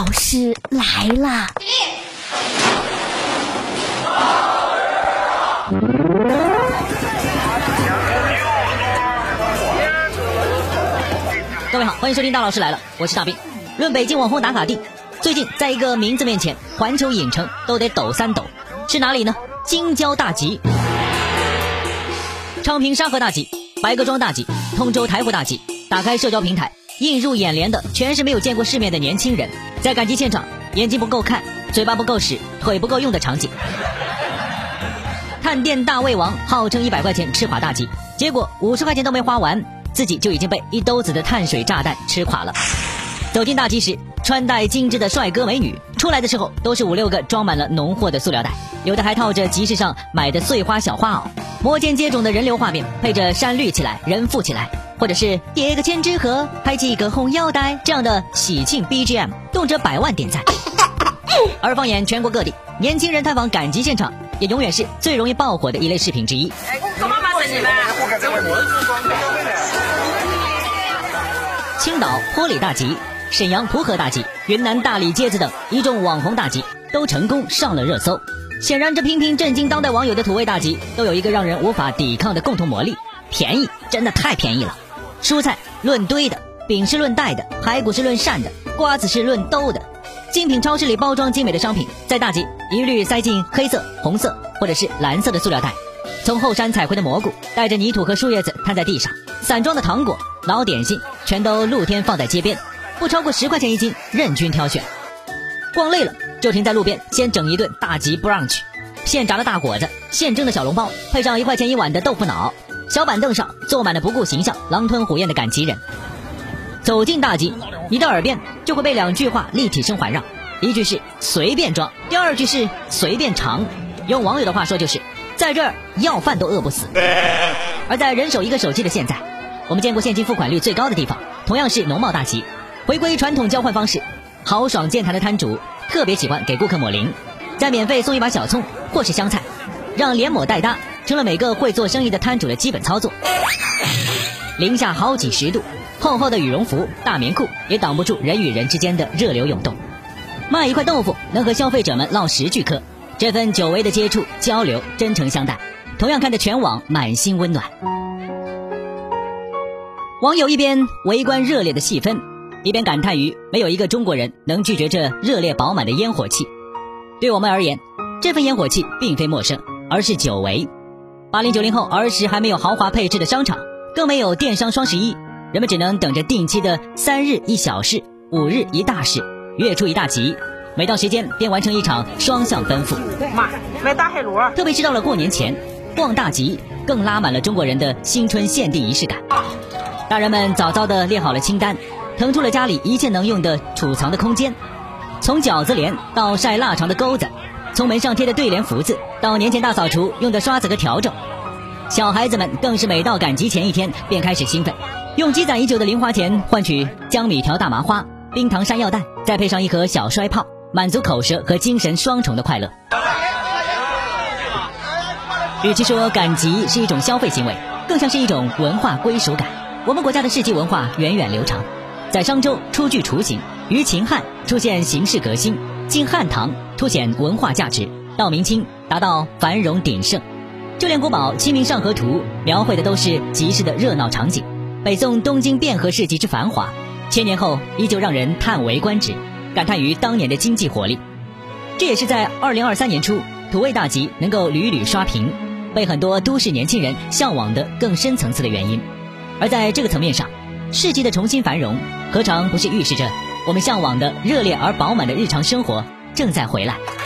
老师来啦各位好欢迎收听大老师来了我是大兵。论北京网红打卡地最近在一个名字面前环球影城都得抖三抖。是哪里呢？京郊大集。昌平沙河大集白各庄大集通州台湖大集打开社交平台映入眼帘的全是没有见过世面的年轻人，在赶集现场，眼睛不够看，嘴巴不够使，腿不够用的场景。探店大胃王号称一百块钱吃垮大集，结果五十块钱都没花完。自己就已经被一兜子的碳水炸弹吃垮了。走进大集时，穿戴精致的帅哥美女出来的时候，都是五六个装满了浓货的塑料袋，有的还套着集市上买的碎花小花袄。摩肩接踵的人流画面，配着山绿起来，人富起来，或者是叠个千纸鹤，拍几个红腰带这样的喜庆 BGM，动辄百万点赞。而放眼全国各地，年轻人探访赶集现场，也永远是最容易爆火的一类视频之一。青岛坡里大集、沈阳蒲河大集、云南大理街子等一众网红大集都成功上了热搜。显然，这频频震惊当代网友的土味大集都有一个让人无法抵抗的共同魔力：便宜，真的太便宜了。蔬菜论堆的，饼是论袋的，排骨是论扇的，瓜子是论兜的。精品超市里包装精美的商品，在大集一律塞进黑色、红色或者是蓝色的塑料袋。从后山采回的蘑菇，带着泥土和树叶子摊在地上；散装的糖果、老点心，全都露天放在街边，不超过十块钱一斤，任君挑选。逛累了就停在路边，先整一顿大吉 brunch，现炸的大果子，现蒸的小笼包，配上一块钱一碗的豆腐脑。小板凳上坐满了不顾形象、狼吞虎咽的赶集人。走进大集，你的耳边就会被两句话立体声环绕，一句是随便装，第二句是随便尝。用网友的话说就是。在这儿要饭都饿不死，而在人手一个手机的现在，我们见过现金付款率最高的地方，同样是农贸大集。回归传统交换方式，豪爽健谈的摊主特别喜欢给顾客抹零，再免费送一把小葱或是香菜，让连抹带搭成了每个会做生意的摊主的基本操作。零下好几十度，厚厚的羽绒服、大棉裤也挡不住人与人之间的热流涌动。卖一块豆腐能和消费者们唠十句嗑。这份久违的接触、交流、真诚相待，同样看得全网满心温暖。网友一边围观热烈的气氛，一边感叹于没有一个中国人能拒绝这热烈饱满的烟火气。对我们而言，这份烟火气并非陌生，而是久违。八零九零后儿时还没有豪华配置的商场，更没有电商双十一，人们只能等着定期的三日一小事、五日一大事、月初一大集。每到时间便完成一场双向奔赴。妈，买大海螺。特别是到了过年前，逛大集更拉满了中国人的新春限定仪式感。大人们早早的列好了清单，腾出了家里一切能用的储藏的空间。从饺子帘到晒腊肠的钩子，从门上贴的对联福字到年前大扫除用的刷子和笤帚，小孩子们更是每到赶集前一天便开始兴奋，用积攒已久的零花钱换取江米条、大麻花、冰糖山药蛋，再配上一盒小摔炮。满足口舌和精神双重的快乐。与其说赶集是一种消费行为，更像是一种文化归属感。我们国家的市集文化源远流长，在商周初具雏形，于秦汉出现形式革新，进汉唐凸显文化价值，到明清达到繁荣鼎盛。就连国宝《清明上河图》描绘的都是集市的热闹场景。北宋东京汴河市集之繁华，千年后依旧让人叹为观止。感叹于当年的经济活力，这也是在二零二三年初土味大集能够屡屡刷屏，被很多都市年轻人向往的更深层次的原因。而在这个层面上，市集的重新繁荣，何尝不是预示着我们向往的热烈而饱满的日常生活正在回来？